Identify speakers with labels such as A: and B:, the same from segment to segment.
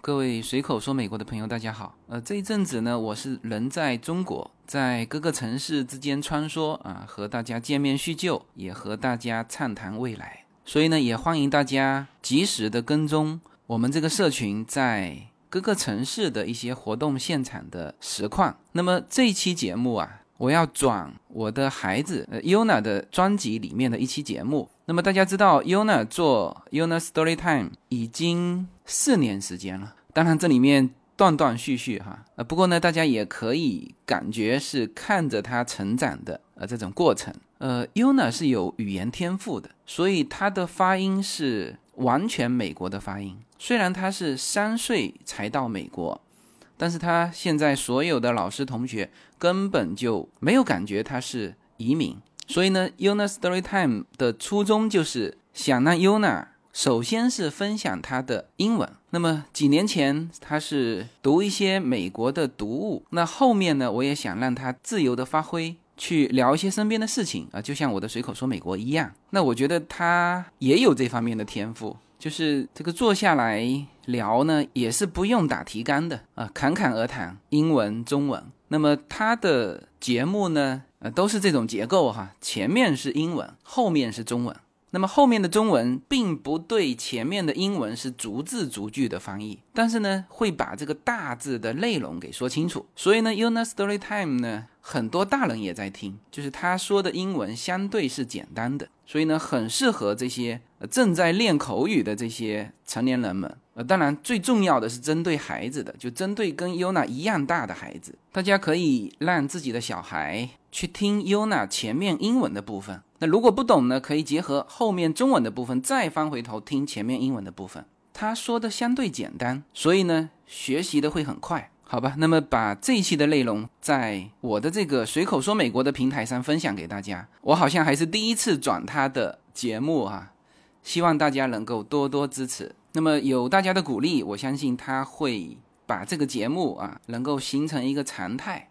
A: 各位随口说美国的朋友，大家好。呃，这一阵子呢，我是人在中国，在各个城市之间穿梭啊，和大家见面叙旧，也和大家畅谈未来。所以呢，也欢迎大家及时的跟踪我们这个社群在各个城市的一些活动现场的实况。那么这一期节目啊，我要转我的孩子呃 Yuna 的专辑里面的一期节目。那么大家知道 Yuna 做 Yuna Story Time 已经。四年时间了，当然这里面断断续续哈，呃，不过呢，大家也可以感觉是看着他成长的呃这种过程。呃，Yuna 是有语言天赋的，所以他的发音是完全美国的发音。虽然他是三岁才到美国，但是他现在所有的老师同学根本就没有感觉他是移民。所以呢，Yuna Story Time 的初衷就是想让 Yuna。首先是分享他的英文。那么几年前他是读一些美国的读物，那后面呢，我也想让他自由的发挥，去聊一些身边的事情啊，就像我的随口说美国一样。那我觉得他也有这方面的天赋，就是这个坐下来聊呢，也是不用打提纲的啊，侃侃而谈，英文、中文。那么他的节目呢，呃，都是这种结构哈，前面是英文，后面是中文。那么后面的中文并不对前面的英文是逐字逐句的翻译，但是呢会把这个大致的内容给说清楚。所以呢，Una Story Time 呢很多大人也在听，就是他说的英文相对是简单的，所以呢很适合这些正在练口语的这些成年人们。呃，当然最重要的是针对孩子的，就针对跟 Una 一样大的孩子，大家可以让自己的小孩去听 Una 前面英文的部分。那如果不懂呢，可以结合后面中文的部分，再翻回头听前面英文的部分。他说的相对简单，所以呢，学习的会很快，好吧？那么把这一期的内容在我的这个随口说美国的平台上分享给大家。我好像还是第一次转他的节目啊，希望大家能够多多支持。那么有大家的鼓励，我相信他会把这个节目啊，能够形成一个常态。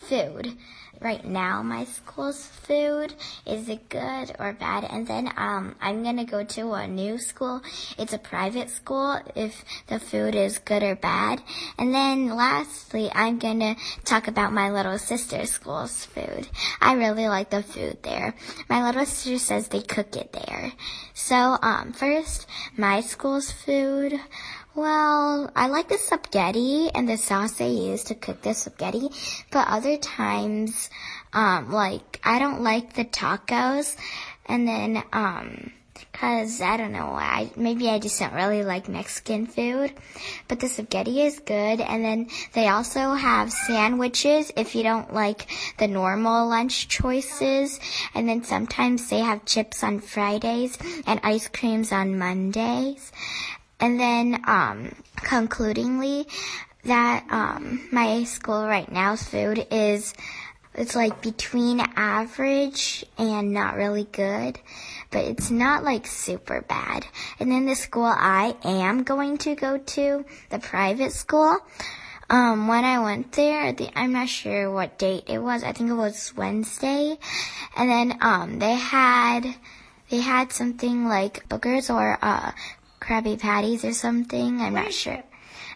B: food. right now my school's food is it good or bad? And then um i'm gonna go to a new school. It's a private school if the food is good or bad. And then lastly i'm gonna talk about my little sister's school's food. I really like the food there. My little sister says they cook it there. So um first my school's food well, I like the spaghetti and the sauce they use to cook the spaghetti, but other times, um, like, I don't like the tacos, and then, um, cause I don't know why, maybe I just don't really like Mexican food, but the spaghetti is good, and then they also have sandwiches if you don't like the normal lunch choices, and then sometimes they have chips on Fridays and ice creams on Mondays, and then, um, concludingly, that, um, my school right now's food is, it's like between average and not really good, but it's not like super bad. And then the school I am going to go to, the private school, um, when I went there, the, I'm not sure what date it was. I think it was Wednesday. And then, um, they had, they had something like boogers or, uh, Krabby Patties or something. I'm not sure.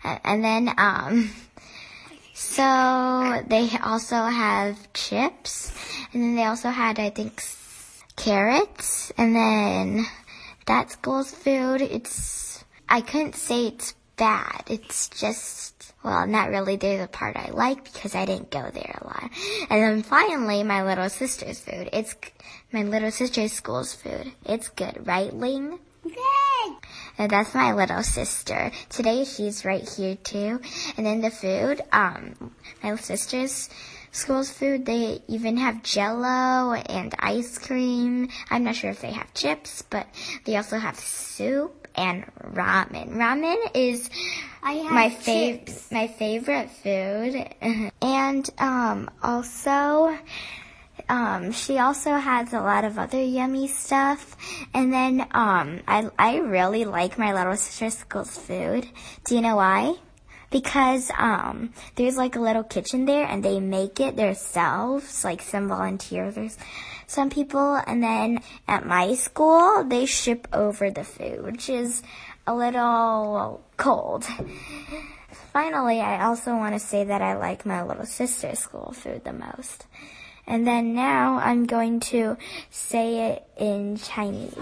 B: And then, um, so they also have chips. And then they also had, I think, carrots. And then that school's food. It's, I couldn't say it's bad. It's just, well, not really. There's a part I like because I didn't go there a lot. And then finally, my little sister's food. It's my little sister's school's food. It's good, right, Ling? Good. And that's my little sister. Today she's right here too. And then the food, um, my sister's school's food, they even have jello and ice cream. I'm not sure if they have chips, but they also have soup and ramen. Ramen is my favorite my favorite food, and um, also. Um, she also has a lot of other yummy stuff. And then um, I, I really like my little sister's school's food. Do you know why? Because um, there's like a little kitchen there and they make it themselves, like some volunteers or some people. And then at my school, they ship over the food, which is a little cold. Finally, I also want to say that I like my little sister's school food the most. And then now I'm going to say it in Chinese.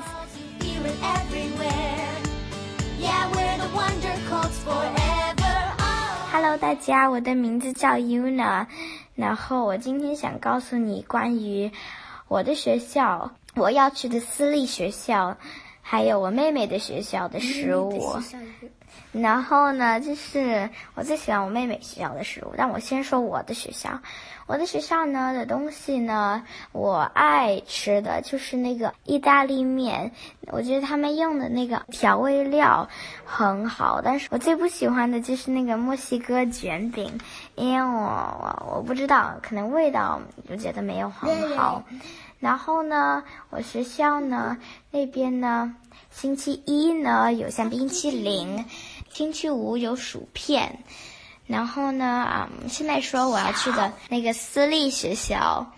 B: Hello，大家，我的名字叫 Yuna，然后我今天想告诉你关于我的学校，我要去的私立学校， 还有我妹妹的学校的食物。然后呢，就是我最喜欢我妹妹学校的食物。但我先说我的学校，我的学校呢的东西呢，我爱吃的就是那个意大利面。我觉得他们用的那个调味料很好，但是我最不喜欢的就是那个墨西哥卷饼，因为我我我不知道，可能味道我觉得没有很好。然后呢，我学校呢那边呢，星期一呢有像冰淇淋。星期五有薯片，然后呢，啊，现在说我要去的那个私立学校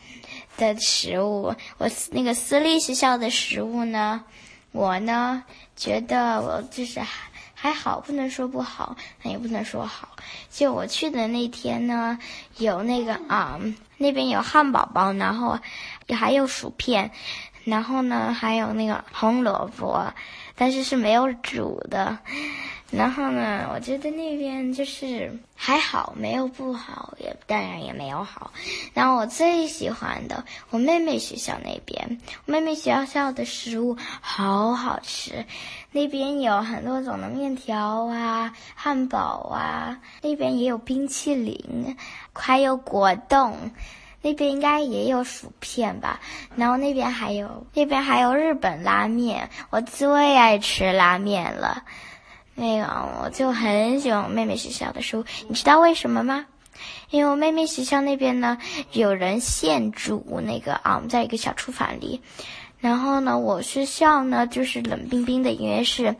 B: 的食物，我那个私立学校的食物呢，我呢觉得我就是还还好，不能说不好，也不能说好。就我去的那天呢，有那个啊，那边有汉堡包，然后还有薯片，然后呢还有那个红萝卜，但是是没有煮的。然后呢，我觉得那边就是还好，没有不好，也当然也没有好。然后我最喜欢的，我妹妹学校那边，我妹妹学校的食物好好吃，那边有很多种的面条啊、汉堡啊，那边也有冰淇淋，还有果冻，那边应该也有薯片吧。然后那边还有，那边还有日本拉面，我最爱吃拉面了。那个，我就很喜欢妹妹学校的书，你知道为什么吗？因为我妹妹学校那边呢，有人现煮那个啊，我们在一个小厨房里。然后呢，我学校呢就是冷冰冰的，因为是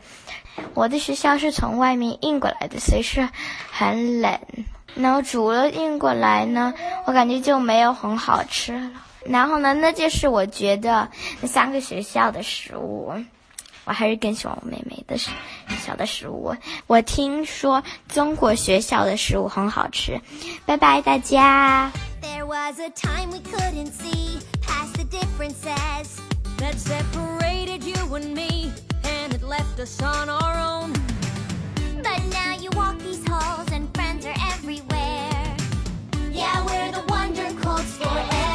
B: 我的学校是从外面运过来的，所以是很冷。然后煮了运过来呢，我感觉就没有很好吃了。然后呢，那就是我觉得那三个学校的食物。我还是更喜欢我妹妹的小的食物我听说中国学校的食物很好吃拜拜大家 there was a time we couldn't see past the differences that separated you and me and left us on our own but now you walk these halls and friends are everywhere yeah we're the wondercolts forever.